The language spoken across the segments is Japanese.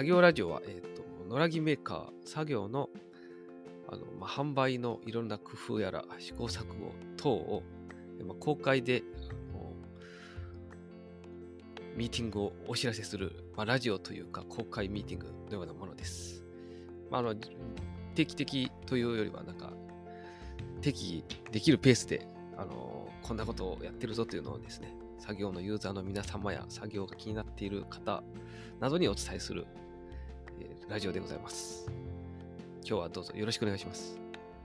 作業ラジオは、えっ、と、野良木メーカー、作業の、あの、まあ、販売のいろんな工夫やら試行錯誤等を、まあ、公開で、ミーティングをお知らせする、まあ、ラジオというか公開ミーティングのようなものです。まあ、あの定期的というよりは、なんか、適宜できるペースで、あのこんなことをやってるぞというのをですね、作業のユーザーの皆様や作業が気になっている方などにお伝えする、えーラジオでございます。今日はどうぞよろしくお願いします。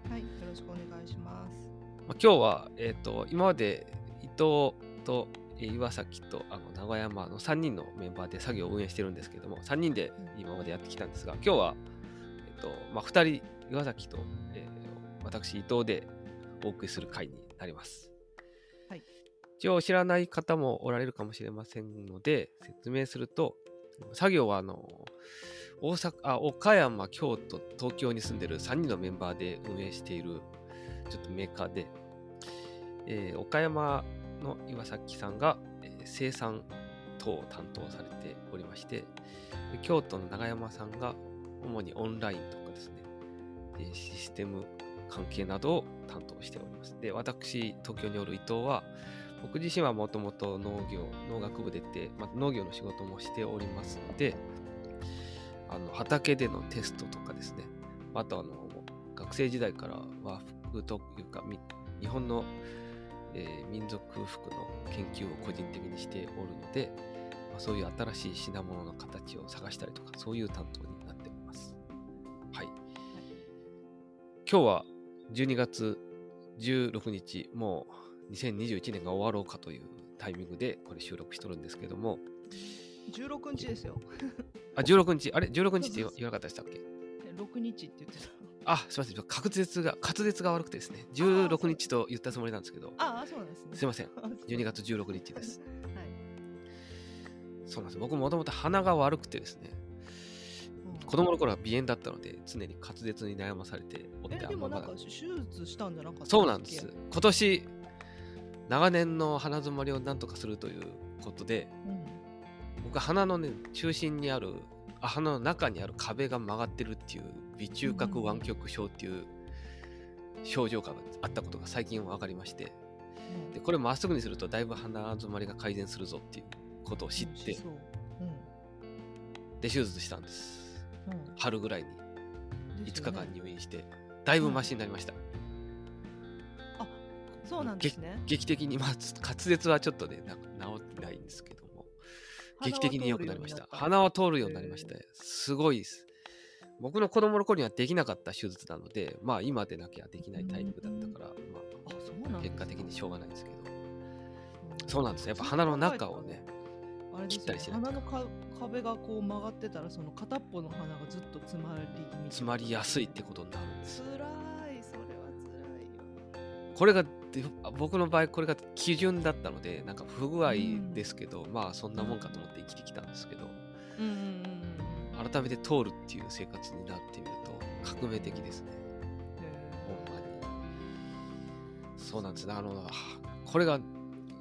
はい、よろしくお願いします。まあ、今日は、えっ、と、今まで伊藤とえー岩崎とあの長山の3人のメンバーで作業を運営してるんですけども、3人で今までやってきたんですが、今日は、えっ、と、まあ、2人、岩崎と、えー私、伊藤でお送りする回になります。はい。一応知らない方もおられるかもしれませんので、説明すると、作業はあの、大阪、あ、岡山、京都、東京に住んでる3人のメンバーで運営している、ちょっとメーカーで、えー岡山の岩崎さんが、えー生産等を担当されておりまして、京都の長山さんが主にオンラインとかですね、システム関係などを担当しております。で、私、東京におる伊藤は、僕自身はもともと農業、農学部出て、まあ、農業の仕事もしておりますので、あの畑でのテストとかですね、あとあの学生時代から和服というか、日本の、えー民族服の研究を個人的にしておるので、まあ、そういう新しい品物の形を探したりとか、そういう担当になっております。はい。今日は12月16日、もう2021年が終わろうかというタイミングでこれ収録しとるんですけども、16日ですよ。あ、16日、あれ ?16 日って言わ言わなかったでしたっけ？え6日って言ってた。あ、すみません。滑舌が、滑舌が悪くてですね。16日と言ったつもりなんですけど、ああ、そうなんですね。すいません。あそう12月16日です。はい。そうなんです。僕もともと鼻が悪くてですね、うん子供の頃は鼻炎だったので、常に滑舌に悩まされておって、え、でもなんか手術したんじゃなかったそうなんです。今年、長年の鼻づまりをなんとかするということで、うん。鼻のね、中心にある、あ鼻の中にある壁が曲がってるっていう、微中核湾曲症っていう症状があったことが最近分かりまして、でこれまっすぐにするとだいぶ鼻詰まりが改善するぞっていうことを知って、そう。うん。で手術したんです。うん。春ぐらいに5ですよね。日間入院してだいぶマシになりました、そうなんですね。劇的にまあ滑舌はちょっとねな治ってないんですけど。も劇的に良くなりました。鼻は通るようになりました。へすごいです。僕の子供の頃にはできなかった手術なのでまあ今でなきゃできないタイミングだったから、まあ、結果的にしょうがないんですけど。うんそうなんですやっぱ鼻の中をねあれですよ切ったりしないと。鼻のか壁がこう曲がってたらその片っぽの鼻がずっと詰まり詰まりやすいってことになるんですつらこれがで僕の場合これが基準だったのでなんか不具合ですけど、まあそんなもんかと思って生きてきたんですけどうんうんうんうん。改めて通るっていう生活になってみると革命的ですね。ほんまに。そうなんですね。あのはこれが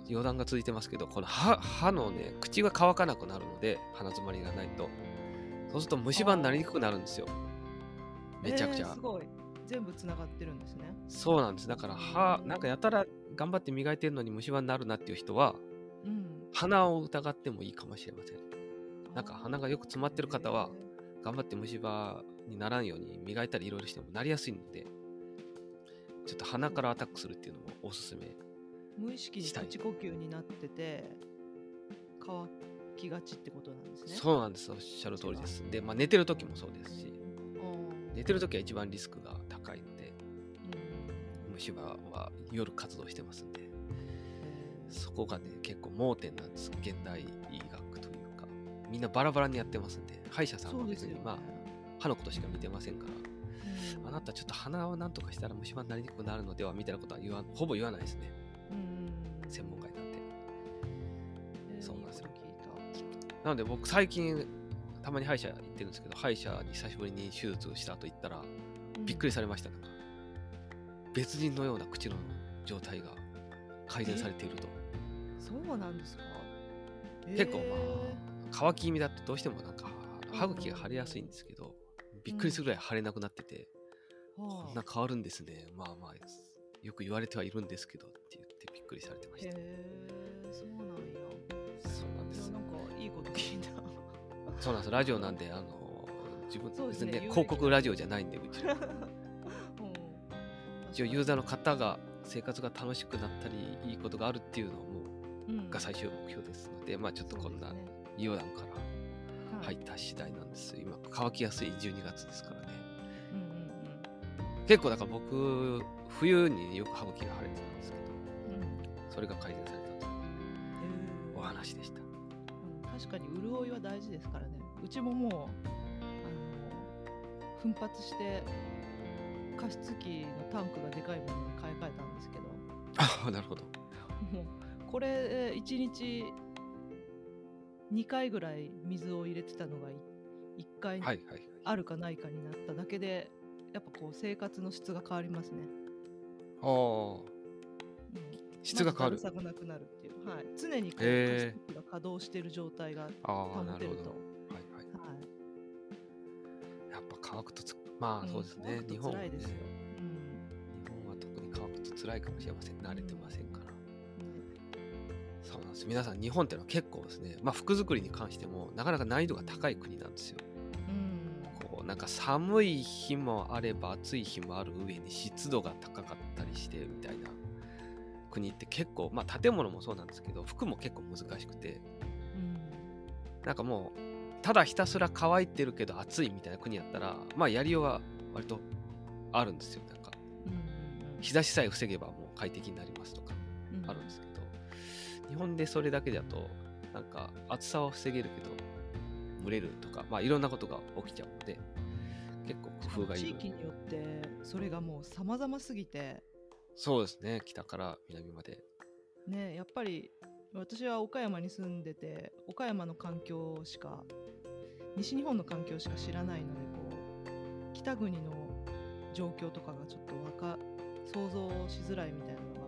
余談が続いてますけどこの歯歯のね口が乾かなくなるので鼻詰まりがないと。そうすると虫歯になりにくくなるんですよ。めちゃくちゃ、えーすごい全部つながってるんですね。そうなんです。だから歯なんかやたら頑張って磨いてるのに虫歯になるなっていう人はうん。鼻を疑ってもいいかもしれません。なんか鼻がよく詰まってる方は頑張って虫歯にならんように磨いたりいろいろしてもなりやすいのでちょっと鼻からアタックするっていうのもおすすめ。無意識に口呼吸になってて乾きがちってことなんですね。そうなんです。おっしゃる通りです。で、まあ、寝てる時もそうですし。うん寝てる時は一番リスクが虫歯は夜活動してますんでえそこがね結構盲点なんです。現代医学というか。みんなバラバラにやってますんで歯医者ーさんは別にまあ歯のことしか見てませんから。うん。あなたちょっと鼻をなんとかしたら虫歯になりにくくなるのではみたいなことは言わほぼ言わないですね。うん専門家なんで。えーそうなんですよ。なので僕最近たまに歯医者行ってるんですけど歯医者に久しぶりに手術をした後行ったらびっくりされましたなんか別人のような口の状態が改善されていると。そうなんですか？結構まえあ乾き気味だとどうしてもなんかあ歯茎が腫れやすいんですけど、びっくりするぐらい腫れなくなってて、はこんな変わるんですね。まあまあ、よく言われてはいるんですけどって言ってびっくりされてました。へえそうなんや。そうなんです。なんかいいこと聞いた。そうなんです。ラジオなんで、あの、自分、ね別にね、広告ラジオじゃないんで、うちうん 一応ユーザーの方が生活が楽しくなったり、いいことがあるっていうのも、うん。が最終目標ですので、まあちょっとこんなそうですね。余談からはい。入った次第なんです。今、乾きやすい12月ですからね。うんうん結構だから僕、冬によく歯茎が腫れてたんですけど、うん。うんそれが改善されたというお話でした。うん。確かに潤いは大事ですからね。うちももう奮発して加湿器のタンクがでかいものに買い替えたんですけど。ああ、なるほど。も うこれ1日2回ぐらい水を入れてたのが1回。あるかないかになっただけでやっぱこう生活の質が変わりますね、ああ、うん質が変わる。がなくなるっていう、はい、常にこう加湿器が稼働している状態が保てると。なるほど。はいはい。はい。やっぱ乾くとつ、まあそうですね。うん日本はね、辛いですよ、日本は特に乾くと辛いかもしれません。慣れてませんから。うんそうなんです。皆さん、日本ってのは結構ですね、まあ服作りに関しても、なかなか難易度が高い国なんですよ。うんこう、なんか寒い日もあれば暑い日もある上に湿度が高かったりしてみたいな国って結構、まあ建物もそうなんですけど、服も結構難しくて、うんなんかもう、ただひたすら乾いてるけど暑いみたいな国やったら、まあやりようは割とあるんですよ。なんか、うん日差しさえ防げばもう快適になりますとかうんあるんですけど、日本でそれだけだと、なんか暑さは防げるけど、蒸れるとか、まあいろんなことが起きちゃうので、結構工夫がいる。地域によってそれがもう様々すぎてそうですね、北から南まで。ねやっぱり私は岡山に住んでて岡山の環境しか西日本の環境しか知らないのでこう北国の状況とかがちょっとわか想像しづらいみたいなのが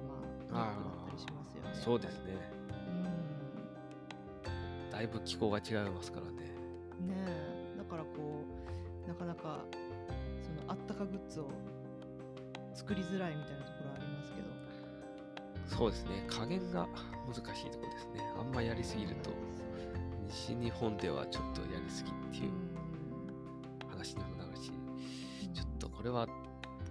まあネックだったりしますよね。そうですね。うんだいぶ気候が違いますからね。ねえだからこうなかなかそのあったかグッズを作りづらいみたいなところありますけどそうですね、加減が難しいところですね。あんまやりすぎると、西日本ではちょっとやりすぎっていう話にもなるし、ちょっとこれは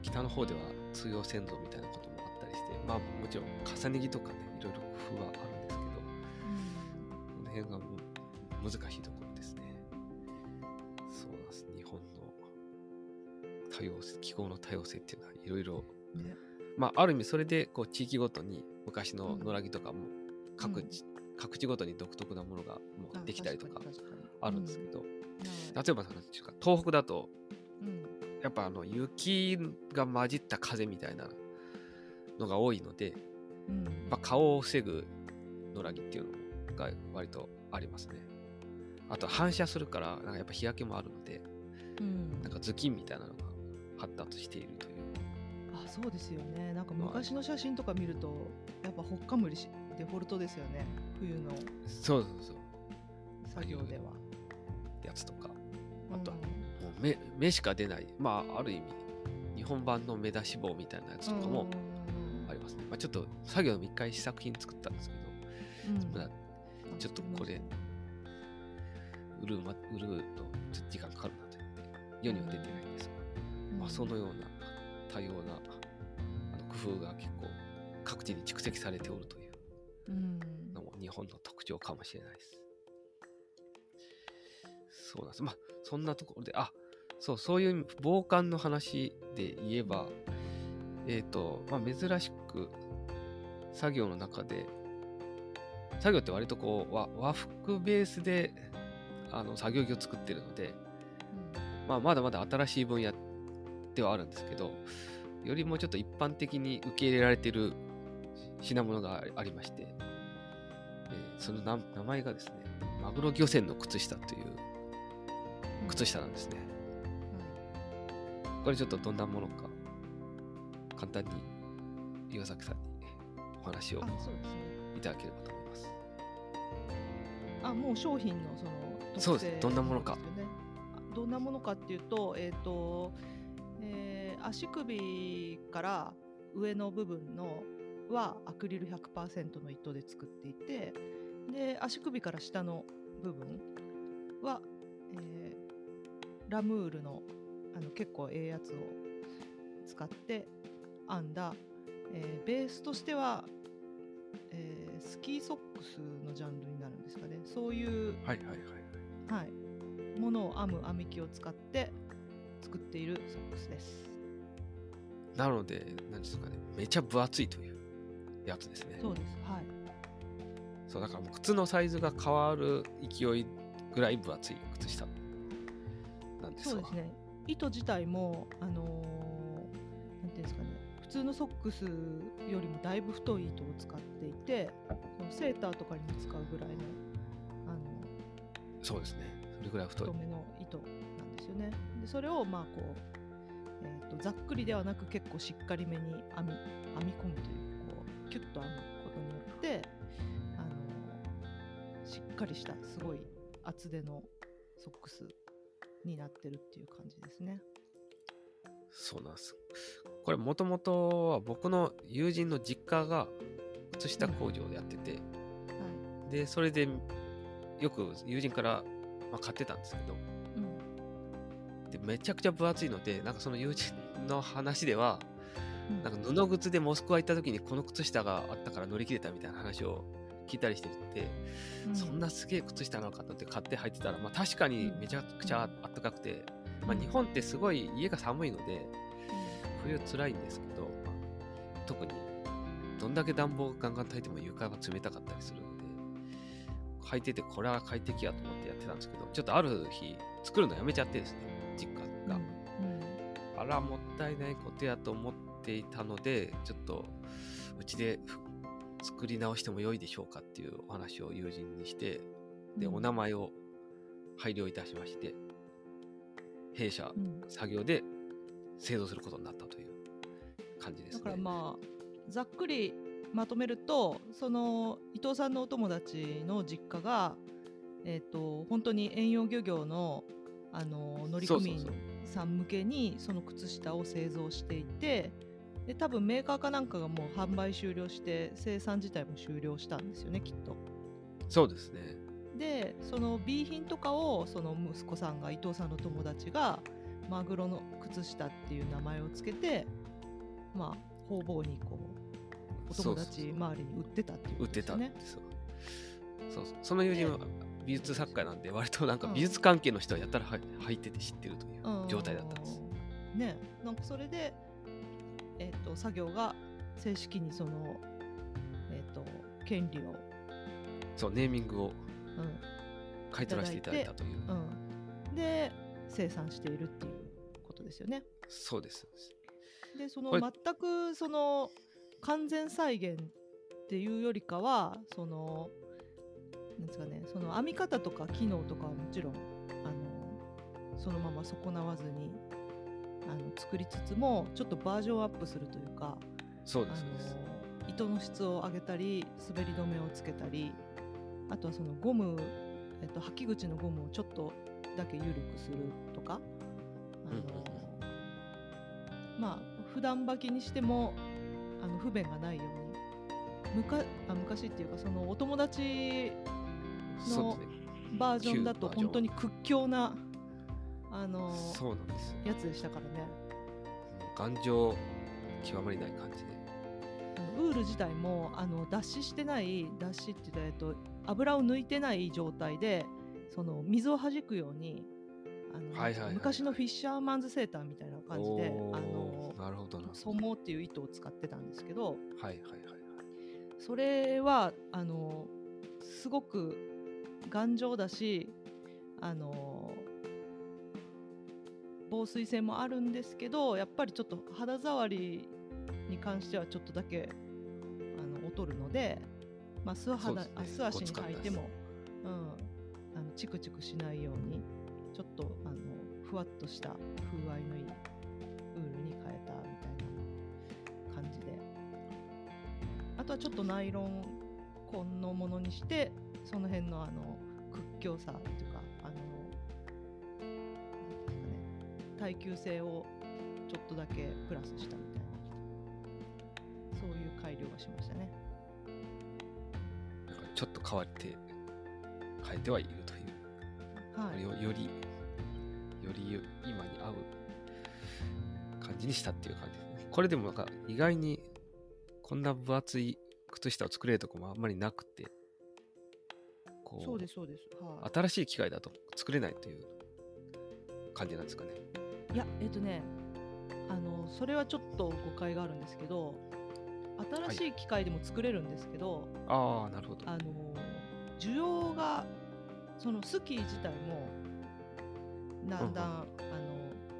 北の方では通用せんぞみたいなこともあったりして、まあもちろん重ね着とかね、いろいろ工夫はあるんですけど、この辺が難しいところですね。そうなんです。日本の多様性、気候の多様性っていうのはいろいろ、まあある意味それでこう地域ごとに昔の野良着とかも各地、各地ごとに独特なものがもあうできたりとかあるんですけど、はい例えば東北だとうん。やっぱあの雪が混じった風みたいなのが多いので、うん。まあ、顔を防ぐ野良着っていうのが割とありますね。あと反射するからなんかやっぱ日焼けもあるのでうん。なんか頭巾みたいなのが発達しているという。あそうですよね。なんか昔の写真とか見るとやっぱほっかむりしデフォルトですよね冬のそうそうそう。作業では。やつとか。あとはうんもう目目しか出ない。まあある意味日本版の目出し帽みたいなやつとかもありますね、まあ、ちょっと作業の一回試作品作ったんですけど。うん。ちょっとこれ売る,、ま、売るのちょっと時間かかるなと言って世には出てないんですが、まあ、そのような多様なあの工夫が結構各地に蓄積されておるという。うん日本の特徴かもしれないです。そうなんです。まあ、そんなところで、あそう、そういう防寒の話で言えば、えっ、と、まあ、珍しく作業の中で、作業って割とこう和和服ベースであの作業着を作ってるので、まあ、まだまだ新しい分野ではあるんですけど、よりもうちょっと一般的に受け入れられている品物がありまして、えーその名名前がですね、マグロ漁船の靴下という靴下なんですね。これちょっとどんなものか、簡単に岩崎さんにお話をいただければと思います。あもう商品のそのそうですどんなものか。どんなものかっていうと,、えーとえー足首から上の部分のはアクリル100%の糸で作っていてで足首から下の部分は、えーラムールのあの結構ええやつを使って編んだ、えーベースとしては、えースキーソックスのジャンルになるんですかねそういう、はいはいはいものを編む編み機を使って作っているソックスです。なので何ですかねめちゃ分厚いというやつですねそうです。はい。そうだからもう靴のサイズが変わる勢いぐらい分厚い靴下なんですわそうですね。糸自体もあのーなんていうんですかね。普通のソックスよりもだいぶ太い糸を使っていて、そのセーターとかにも使うぐらいのあのそうですねそれぐらい太い太めの糸なんですよね。でそれをまあこう、えー、とざっくりではなく結構しっかりめに編み編み込むというこうキュッと編むことによってっかりしたすごい厚手のソックスになってるっていう感じですね。そうなんです。これもともとは僕の友人の実家が靴下工場でやってて、はい。でそれでよく友人から、まあ、買ってたんですけどうん。でめちゃくちゃ分厚いのでなんかその友人の話ではうん。なんか布靴でモスクワ行った時にこの靴下があったから乗り切れたみたいな話を聞いたりしてて、うん。そんなすげえ靴下なのかと思って買って履いてたら、まあ、確かにめちゃくちゃあったかくて、まあ、日本ってすごい家が寒いので冬辛いんですけど、まあ特にどんだけ暖房ガンガン焚いても床が冷たかったりするので履いててこれは快適やと思ってやってたんですけどちょっとある日作るのやめちゃってですね実家が、うん。あらもったいないことやと思っていたのでちょっとうちでふ作り直しても良いでしょうかっていうお話を友人にしてで、うん。お名前を配慮いたしまして弊社うん。作業で製造することになったという感じですね。だからまあざっくりまとめるとその伊藤さんのお友達の実家が、えー、と本当に遠洋漁業のあの乗組員さん向けにその靴下を製造していてで多分メーカーかなんかがもう販売終了して生産自体も終了したんですよねきっと。そうですね。でその B 品とかをその息子さんが伊藤さんの友達がマグロの靴下っていう名前をつけてまあ方々にこうお友達周りに売ってたっていう売ってたんことですね。そうそうその友人は美術作家なんで割となんかうん美術関係の人はやったらは履いてて知ってるといううん状態だったんです。ねなんかそれで、えっと作業が正式にその、えっと権利を、そうネーミングをうん買い取らせていただいたという。うん、で生産しているっていうことですよね。そうです。でその全くその完全再現っていうよりかはそのなんですかねその編み方とか機能とかはもちろんあのそのまま損なわずにあの作りつつもちょっとバージョンアップするというかあそうです。糸の質を上げたり滑り止めをつけたりあとはそのゴム、えっと、履き口のゴムをちょっとだけ緩くするとかあの、うんまあ普段履きにしてもあの不便がないようにむかあ昔っていうかそのお友達そうですね。バージョンだと本当に屈強なあのそうなんですよ。やつでしたからね。頑丈極まりない感じで。ウール自体もあの脱脂してない脱脂って言ったら、えっと、油を抜いてない状態でその水を弾くようにあの、はいはいはいはい昔のフィッシャーマンズセーターみたいな感じであのなるほどな。ソモっていう糸を使ってたんですけどはいはいはいはい。それはあのすごく頑丈だしあの防水性もあるんですけどやっぱりちょっと肌触りに関してはちょっとだけあの劣るので、まあ、素肌、ね。あ素足に履いても、うん、あのチクチクしないようにちょっとあのふわっとした風合いのいいウールに変えたみたいな感じで。あとはちょっとナイロン紺のものにしてその辺のあの屈強さと耐久性をちょっとだけプラスしたみたいな。そういう改良がしましたね。なんかちょっと変わって変えてはいるという、はい。よよりよりよ今に合う感じにしたっていう感じですね。これでもなんか意外にこんな分厚い靴下を作れるとこもあんまりなくてこそうですそうです。はい。新しい機械だと作れないという感じなんですかねいやえっとねあのそれはちょっと誤解があるんですけど新しい機械でも作れるんですけど、ああなるほど。あの需要がそのスキー自体もだんだん、あの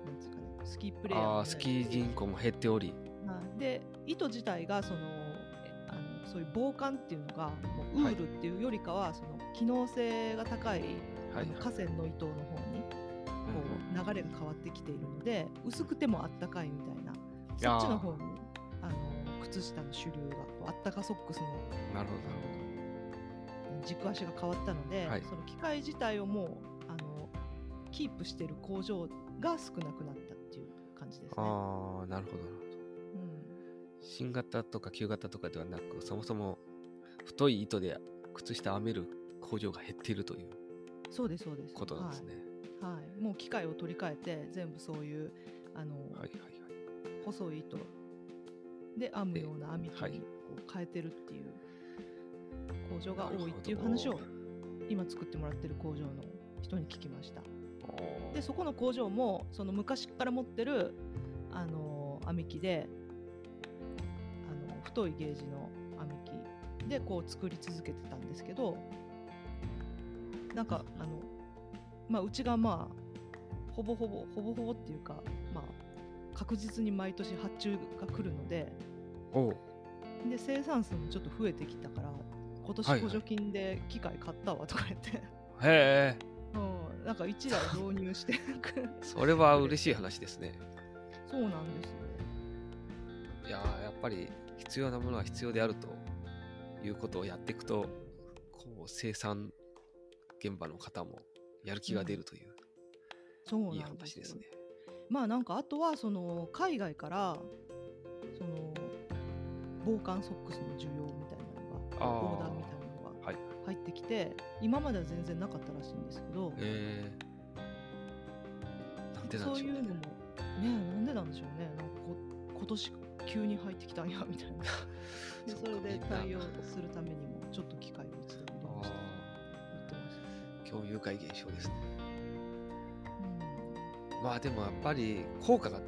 なんですかねスキープレイヤーあスキー人口も減っており。はいで糸自体がそのえあのそういう防寒っていうのがもうウールっていうよりかは、その機能性が高い、あはいの河川の糸の方流れが変わってきているので薄くてもあったかいみたいなそっちの方にあの靴下の主流がこうあったかソックスのなるほど軸足が変わったので、はいその機械自体をもうあのキープしている工場が少なくなったっていう感じですね。ああなるほどなるほどうん新型とか旧型とかではなくそもそも太い糸で靴下を編める工場が減っているというそうですそうです。ことなんですね。はい。はい、もう機械を取り替えて全部そういうあの、はいはいはい。細い糸。で編むような編み機はい。にこう変えてるっていう。工場が多いっていう話を今作ってもらってる工場の人に聞きました。でそこの工場もその昔から持ってるあの編み機であの太いゲージの編み機でこう作り続けてたんですけどなんかあのまあうちがまあほぼほぼほぼほぼっていうかまあ確実に毎年発注が来るのでで生産数もちょっと増えてきたから今年はいはい補助金で機械買ったわとか言って、へえうん、なんか1台導入して それは嬉しい話ですね。そうなんですよ。いやーやっぱり必要なものは必要であるということをやっていくとこう生産現場の方もやる気が出るという、そういいですよ。話ですね。まあなんかあとはその海外からその防寒ソックスの需要みたいなのがあー。オーダーみたいなのがはい。入ってきて今までは全然なかったらしいんですけどえー、なんでなんでしょうね。そういうのもねなんでなんでしょうね。なんかこ今年急に入ってきたんやみたいな。でそっかそれでみんな。対応するためにもした。ー興味深い現象ですね。うんまあでもやっぱり効果が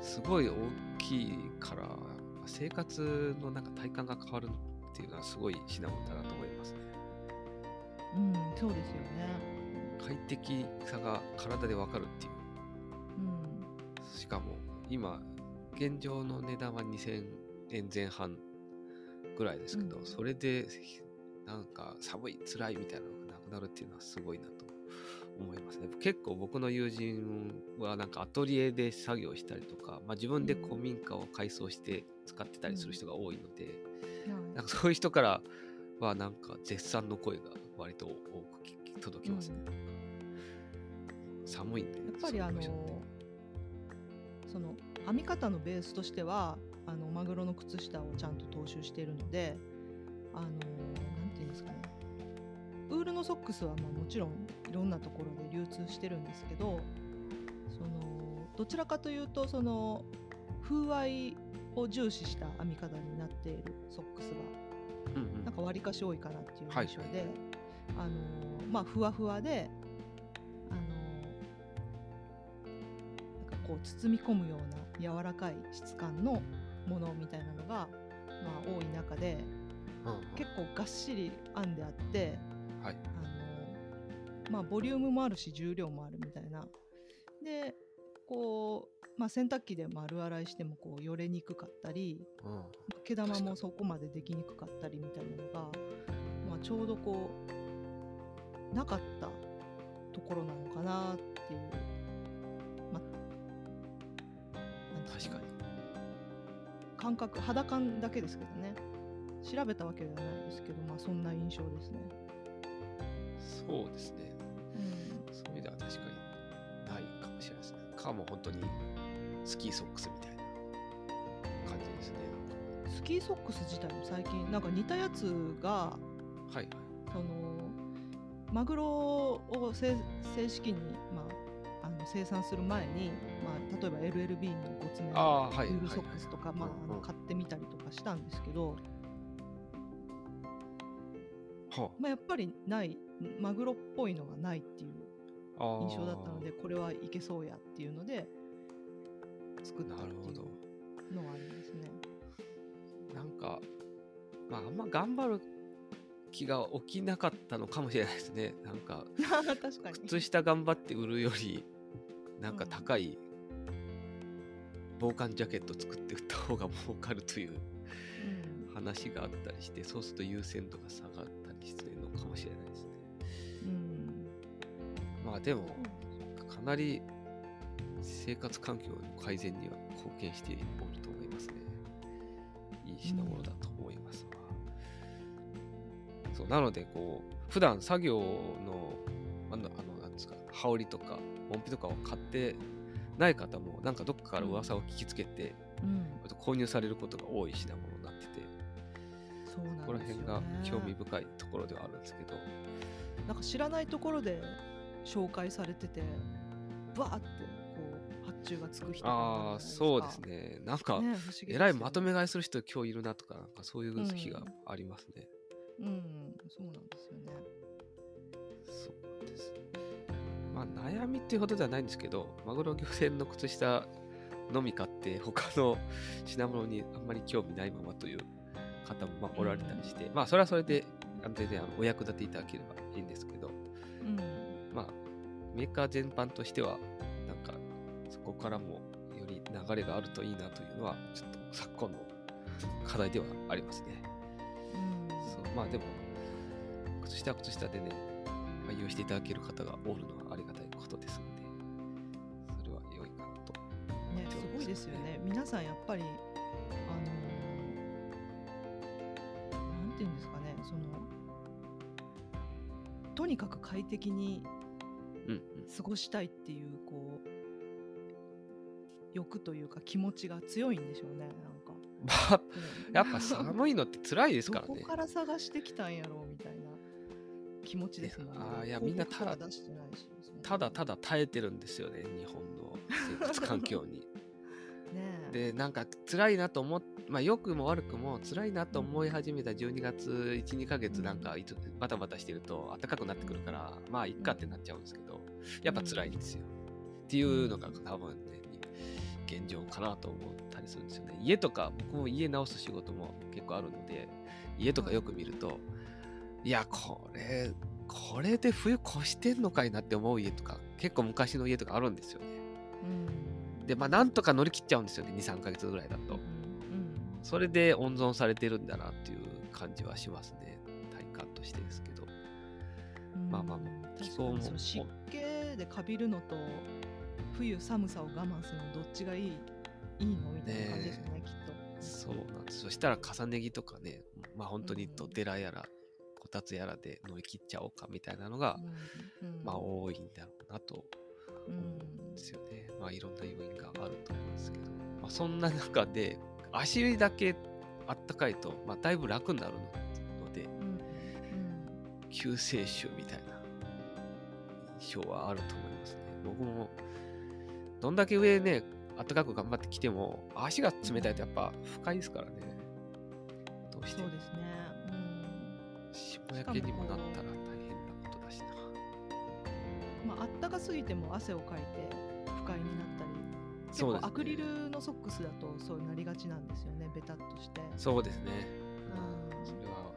すごい大きいから生活のなんか体感が変わるっていうのはすごい品物だなと思いますね。うん、そうですよね。快適さが体でわかるっていう。うん、しかも今現状の値段は2000円前半ぐらいですけど、うんそれでなんか寒い辛いみたいなのがなるっていうのはすごいなと思いますね。結構僕の友人はなんかアトリエで作業したりとか、まあ、自分で古民家を改装して使ってたりする人が多いので、はい。なんかそういう人からはなんか絶賛の声が割と多く届きますね、寒いんでやっぱりあの。その編み方のベースとしてはあのマグロの靴下をちゃんと踏襲しているのであのなんていうんですかねウールのソックスはまあもちろんいろんなところで流通してるんですけどそのどちらかというとその風合いを重視した編み方になっているソックスがうんうん。なんかわりかし多いかなっていうはい印象で、あのまあふわふわであのなんかこう包み込むような柔らかい質感のものみたいなのが、まあ、多い中でうんうん。結構がっしり編んであってはい。あのまあボリュームもあるし重量もあるみたいな。でこう、まあ、洗濯機で丸洗いしてもこうよれにくかったりうん。毛玉もそこまでできにくかったりみたいなのが、まあ、ちょうどこうなかったところなのかなっていう、ま確かに。感覚肌感だけですけどね。調べたわけではないですけど、まあ、そんな印象ですね。そうですねうんそういう意味では確かにないかもしれないですね。かも本当にスキーソックスみたいな感じですね。スキーソックス自体も最近なんか似たやつがはいはい。そのマグロを正正式に、まあ、あの生産する前に、まあ、例えば LLB のごつめああ、はい。ウールソックスとか、まあ、あの買ってみたりとかしたんですけど、はまあ、やっぱりないマグロっぽいのがないっていう印象だったのでこれはいけそうやっていうので作ったってい。うのはありますね。なんか、まあ、あんま頑張る気が起きなかったのかもしれないですね。なんか、確かに。靴下頑張って売るより、なんかうん高い防寒ジャケット作って売った方が儲かるといううん話があったりして、そうすると優先度が下がったりするのかもしれないまあでも、かなり生活環境の改善には貢献していると思いますね。いい品物だと思いますわ。そうなので、こう、普段作業の、あの、あのなんですか、羽織とか、音符とかを買ってない方も、なんかどっかから噂を聞きつけて、うん購入されることが多い品物になってて、そうなんですよねここら辺が興味深いところではあるんですけど、なんか知らないところで紹介されててバーってこう発注がつく人ああ、そうですね。なんか、ねえらいまとめ買いする人今日いるなとか、なんかそういう日がありますね。うんそうなんですよねそうです。まあ悩みっていうほどではないんですけど、マグロ漁船の靴下のみ買って、他の品物にあんまり興味ないままという方もまあおられたりして、まあそれはそれであの全然お役立ていただければいいんですけど、メーカー全般としては、なんかそこからもより流れがあるといいなというのは、ちょっと昨今の課題ではありますね。うんそうまあでも、靴下は靴下でね、愛用していただける方がおるのはありがたいことですので、それは良いかなと。ねすごいですよね皆さんやっぱりあのーなんていうんですかねそのとにかく快適に。過ごしたいっていうこう欲というか気持ちが強いんでしょうねなんかまあ、やっぱ寒いのって辛いですからねどこ。から探してきたんやろうみたいな気持ちですもんね。あーいやみんなただただただ耐えてるんですよね、日本の生活環境に。ねえ。で、なんか辛いなと思っ、まあ良くも悪くも辛いなと思い始めた12月1、2ヶ月なんかいつバタバタしてると暖かくなってくるから、まあいっかってなっちゃうんですけど、やっぱ辛いんですよ。っていうのが多分ね、現状かなと思ったりするんですよね。家とか、僕も家直す仕事も結構あるので、家とかよく見ると、いや、これ、これで冬越してんのかいなって思う家とか、結構昔の家とかあるんですよね。うん。で、まあなんとか乗り切っちゃうんですよね、2、3ヶ月ぐらいだとうん。。それで温存されてるんだなっていう感じはしますね。体感としてですけど。うんまあまあうん気候も湿気でカビるのと冬寒さを我慢するのどっちがいい？いいのみたいな感じですよねきっと。そうなんです。そしたら重ね着とかね、まあ本当にうんドテラやら、こたつやらで乗り切っちゃおうかみたいなのが、うんうんまあ多いんだろうなとうん思うんですよね。まあいろんな要因があると思うんですけど、まあそんな中で足だけあったかいと、まあだいぶ楽になるので、うんうん救世主みたいな印象はあると思いますね。僕も、どんだけ上ね、暖かく頑張ってきても、足が冷たいとやっぱ不快ですからね。どうしてもそうですね。うん霜焼けにもなったら大変なことだしな。まあ、あったかすぎても汗をかいて結構アクリルのソックスだとそうなりがちなんですよねベタっとしてそうですね。うんそれは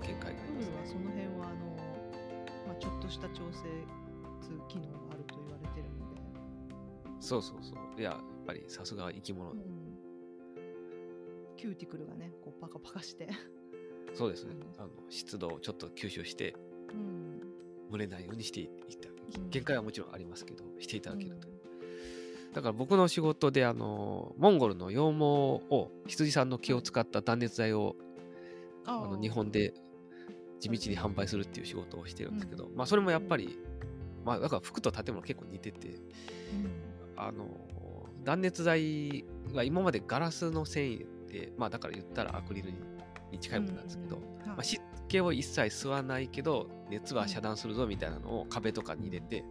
見解がありますね。その辺はあの、まあ、ちょっとした調整機能があると言われてるので、そうそうそう。いや、やっぱりさすが生き物。うんキューティクルがねこうパカパカして、そうですねうん。あの湿度をちょっと吸収して、うん蒸れないようにしていったうん限界はもちろんありますけど、していただけると。だから僕の仕事であのモンゴルの羊毛を羊さんの毛を使った断熱材をああの日本で地道に販売するっていう仕事をしてるんですけど、うん。まあそれもやっぱりまあだから服と建物結構似てて、うん。あの、断熱材は今までガラスの繊維で、まあだから言ったらアクリルに近いものなんですけど、うんまあ、湿気を一切吸わないけど、熱は遮断するぞみたいなのを壁とかに入れて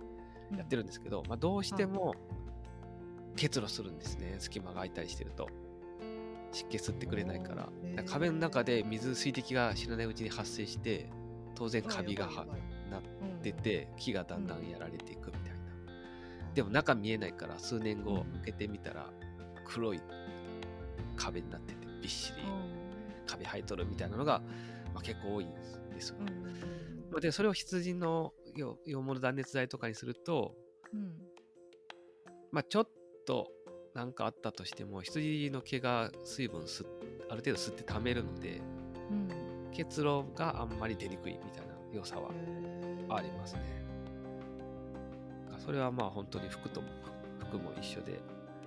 やってるんですけど、まあどうしても結露するんですね。隙間が空いたりしてると。湿気吸ってくれないから。から壁の中で水水滴が知らないうちに発生して、当然カビがはなっうんてて、木がだんだんやられていくみたいな。でも中見えないから数年後うん開けてみたら黒い壁になっててびっしりカビ生えとるみたいなのが、まあ、結構多いんですよ。でそれを羊のよ羊毛の断熱材とかにすると、うんまあ、ちょっとなんかあったとしても羊の毛が水分吸っある程度吸って溜めるのでうん結露があんまり出にくいみたいな良さはありますね。それはまあ本当に服とも服も一緒で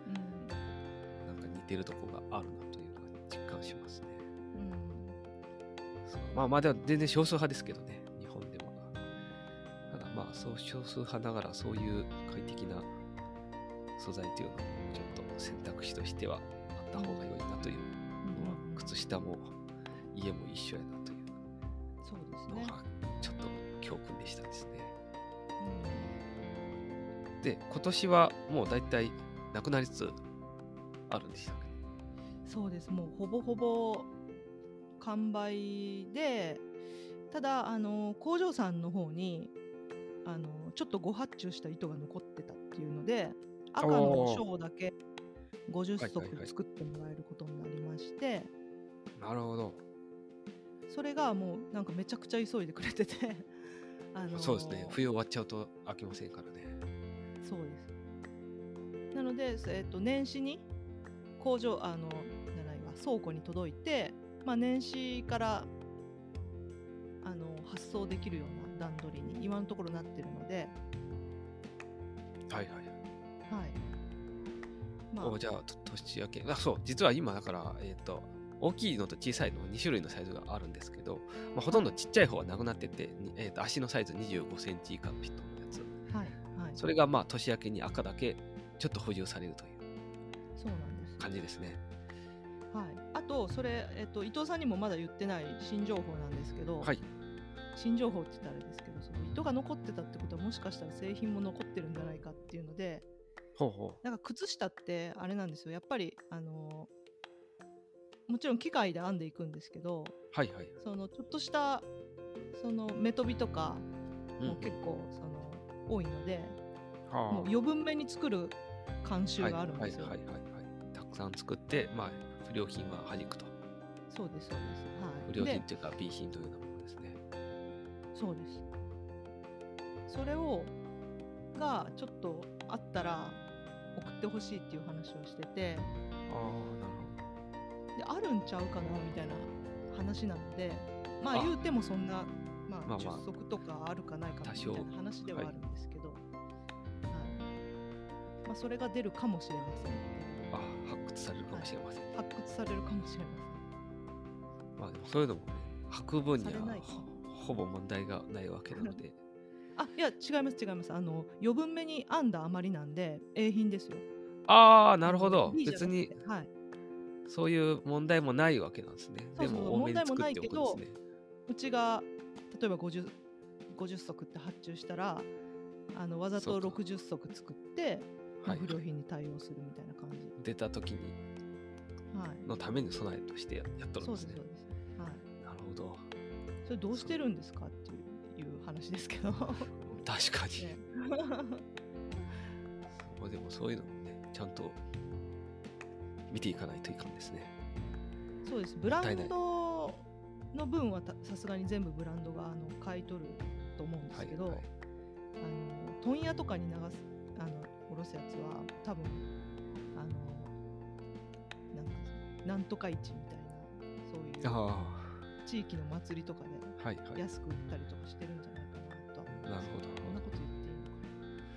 うんなんか似てるとこがあるなというのは実感しますね。うんそうまあまあでも全然少数派ですけどね、日本でも。ただまあそう少数派ながらそういう快適な素材というのもちょっと選択肢としてはあった方が良いなというのは、うん靴下も家も一緒やなというそうですね。のがちょっと教訓でしたですね。うん。で、今年はもう大体なくなりつつあるんでしたそうです。もうほぼほぼ完売でただあの工場さんの方にあのちょっとご発注した糸が残ってたっていうので赤の章だけ50足はいはいはい作ってもらえることになりまして、なるほど。それがもうなんかめちゃくちゃ急いでくれてて あのそうですね。冬終わっちゃうと飽きませんからね。そうです。なので、えっと年始に工場あのじゃないわ倉庫に届いて、まあ、年始からあの発送できるような段取りに今のところなってるので、はいはい。はい。まあおじゃあ、と年明け。あ、そう、実は今だから、えっ、と、大きいのと小さいの2種類のサイズがあるんですけど、まあ、ほとんどちっちゃい方はなくなってて、にえー、と足のサイズ25センチ以下の人のやつ。はいはい。それがまあ年明けに赤だけちょっと補充されるというそうなんです。感じですね。はい。あとそれえっと伊藤さんにもまだ言ってない新情報なんですけど、はい。新情報って言ったらあれですけど、その糸が残ってたってことはもしかしたら製品も残ってるんじゃないかっていうので。ほうほなんか靴下ってあれなんですよやっぱりあのもちろん機械で編んでいくんですけどう。はいはい。そのちょっとしたその目飛びとかうんも結構その多いので、はあもう余分目に作る慣習があるんですよ。はいはいはいはいはい。たくさん作って、まあ、不良品は弾くと。そうですそうです。はい。不良品でというか B 品というようなものですね。そうです。それをがちょっとあったら送ってほしいっていう話をしてて。あであるんちゃうかなみたいな話なのでまああ。言うてもそんなまあまあまあ。10足とかあるかないかみたいな話ではあるんですけど、はい。まあ、それが出るかもしれません。あ発掘されるかもしれません。発掘されるかもしれままあでもそういうのもね、履く分にはほぼ問題がないわけなので。あいや違います違います。あの余分目に編んだ余りなんで A 品ですよ。ああ、なるほど。別にはい。そういう問題もないわけなんですね。でも問題ですね。うちが例えば 50, 50足って発注したらあのわざとそうか。60足作って、不良品に対応するみたいな感じ、出た時にはい、のために備えとしてややっとるんですね。そうですそう。です、はい、なるほど。それどうしてるんですかって話ですけど、ね、確かに。そうでもそういうのもね、ちゃんと見ていかないといかんですね。そうですブランドの分はたさすがに全部ブランドがあの買い取ると思うんですけど、はいはいあの問屋とかに流すあの下ろすやつは多分あのなんかなんとか市みたいなそういうあ地域の祭りとかで。安く売ったりとかしてるんじゃないかなるほど。こんなこと言っていいのか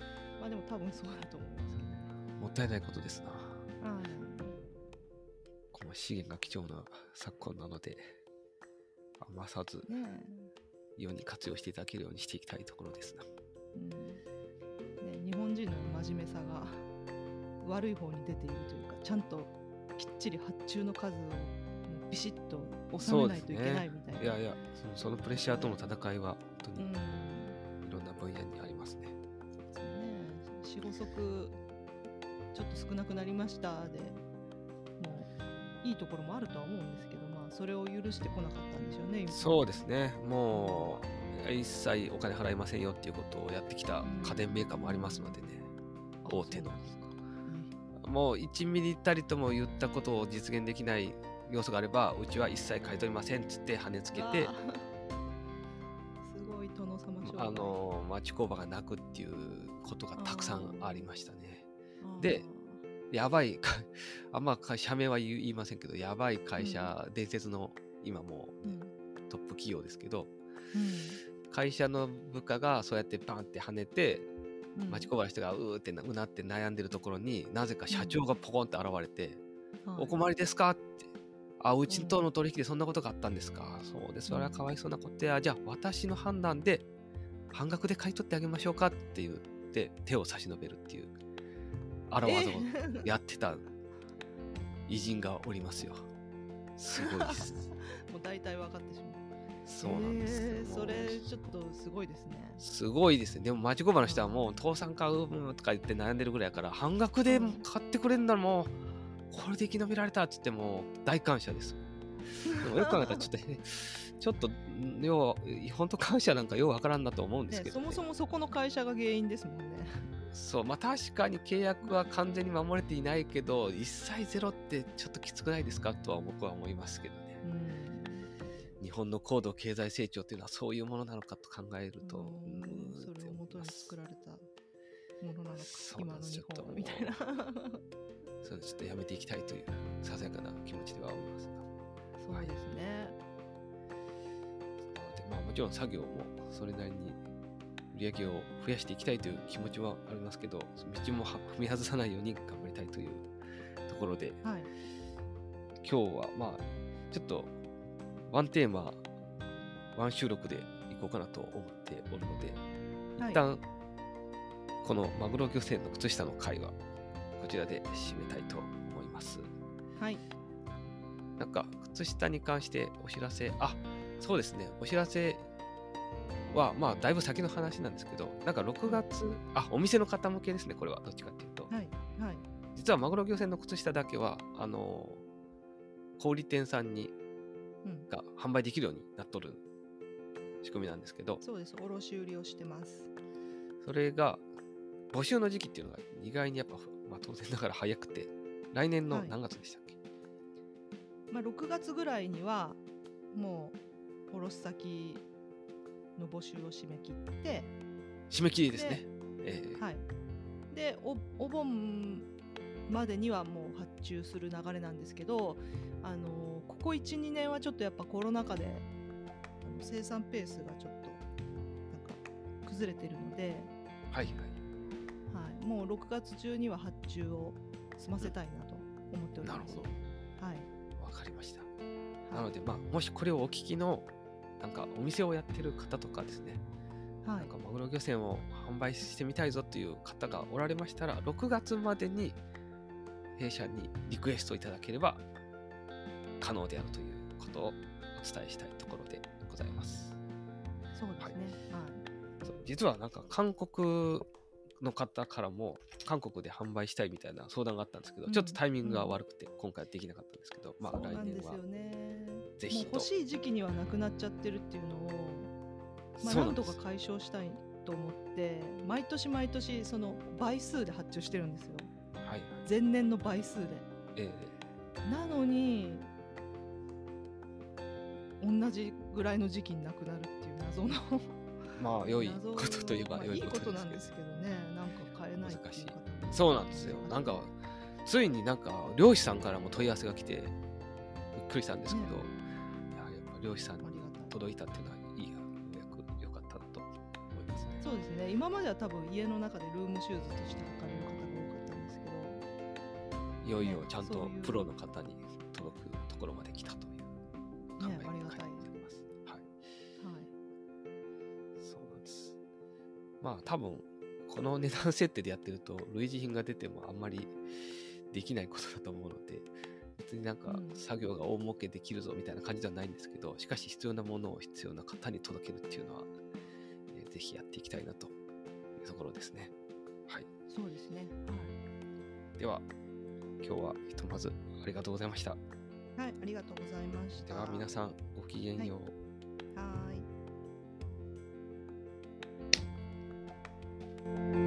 な。まあでも多分そうだと思いますけどね。もったいないことですな。あこの資源が貴重な昨今なので、余さず世に活用していただけるようにしていきたいところですな。うん。人の真面目さが悪い方に出ているというかちゃんときっちり発注の数をビシッと収めないといけないみたいな。いやいやそのプレッシャーとの戦いは本当にうん分野にありますね。ね、四五足ちょっと少なくなりましたでもういいところもあるとは思うんですけど、まあ、それを許してこなかったんでしょうね今。そうですね。もう一切お金払いませんよっていうことをやってきた家電メーカーもありますのでね、あ大手の。そうなんですか。もう1ミリたりとも言ったことを実現できない要素があればうちは一切買い取りませんっつって跳ねつけてあの町工場が泣くっていうことがたくさんありましたね。でやばいか、あんまか社名は言いませんけど、やばい会社、伝説の今もうんうトップ企業ですけど、う会社の部下がそうやってバンって跳ねて、んうん町工場の人がうーってなうなって悩んでるところになぜか社長がポコンって現れて、はいお困りですかって。あ、うちとの取引でそんなことがあったんですか。そうです。それはかわいそうなことや、じゃあ私の判断で半額で買い取ってあげましょうかって言って手を差し伸べるっていう荒技をえやってた偉人がおりますよ。すごいです。もう大体分かってしまうそうなんですよ。えーそれちょっとすごいですねすごいですね。でも町工場の人はもう倒産買うとか言って悩んでるぐらいやから、半額で買ってくれんならもう、これで生き延びられたって言っても大感謝です。でもよく考えたらちょっとね、ちょっと、ん要は、本当感謝なんかようわからんなと思うんですけど、ね。ねそもそもそこの会社が原因ですもんね。そう、まあ確かに契約は完全に守れていないけど、一切ゼロってちょっときつくないですかとは僕は思いますけどね。うん。日本の高度経済成長っていうのはそういうものなのかと考えると、うん。うんそれを元に作られたものなのかそう今の日なんですちょっと本みたいなそうちょっとやめていきたいというささやかな気持ちでは思いますが。そうですね。なので、まあもちろん作業もそれなりに売り上げを増やしていきたいという気持ちはありますけど、道もは踏み外さないように頑張りたいというところで、はい。今日はまあちょっとワンテーマ、ワン収録でいこうかなと思っておるので、はい。一旦このマグロ漁船の靴下の回はこちらで締めたいと思います。はい。なんか、靴下に関してお知らせ、あそうですね、お知らせは、まあ、だいぶ先の話なんですけど、なんか6月、あお店の方向けですね、これは、どっちかっていうと。はいはい。実はマグロ漁船の靴下だけは、あの小売店さんにうん。が販売できるようになっとる仕組みなんですけど、そうです。卸売りをしてます。それが、募集の時期っていうのが意外にやっぱ、まあ、当然ながら早くて、来年のはい。何月でしたっけ、まあ6月ぐらいにはもう卸先の募集を締め切って締め切りですね。ええはいでおお盆までにはもう発注する流れなんですけどあのここ12年はちょっとやっぱコロナ禍であの生産ペースがちょっとなんか崩れてるので、はいはい。はい、もう6月中には発注を済ませたいなと思っております。なるほど。はい、わかりました。はいなので、まあ、もしこれをお聞きの、なんかお店をやってる方とかですね、はいなんかマグロ漁船を販売してみたいぞという方がおられましたら、6月までに弊社にリクエストいただければ可能であるということをお伝えしたいところでございます。そうですね。はいそう実はなんか韓国の方からも韓国で販売したいみたいな相談があったんですけど、うんちょっとタイミングが悪くて今回はできなかったんですけど、まあそう来年はなんですよね。ぜひと。もう欲しい時期にはなくなっちゃってるっていうのを、まあ、なんとか解消したいと思って毎年毎年その倍数で発注してるんですよ。はいはい。前年の倍数で。えなのに同じぐらいの時期になくなるっていう謎のえまあ良い 謎ことといえばまあ良いいことなんですけどね。なんか買えないっていう方もそうなんですよ。なんか、ついになんか、漁師さんからも問い合わせが来て、びっくりしたんですけど、ね漁師さんに届いたっていうのは、いいや、ようやく良かったと思いますね。そうですね今までは多分家の中でルームシューズとして履かれる方が多かったんですけどいよいよねちゃんとプロの方に届くところまで来たという考えねありがたいがあります。はい。はいそうなんです。まあ多分、この値段設定でやってると、類似品が出てもあんまりできないことだと思うので、別になんかうん作業が大儲けできるぞみたいな感じではないんですけど、しかし必要なものを必要な方に届けるっていうのは、えーぜひやっていきたいなというところですね。はい。そうですね。では、今日はひとまずありがとうございました。はい。はい、ありがとうございました。では皆さん、ごきげんよう。はーい。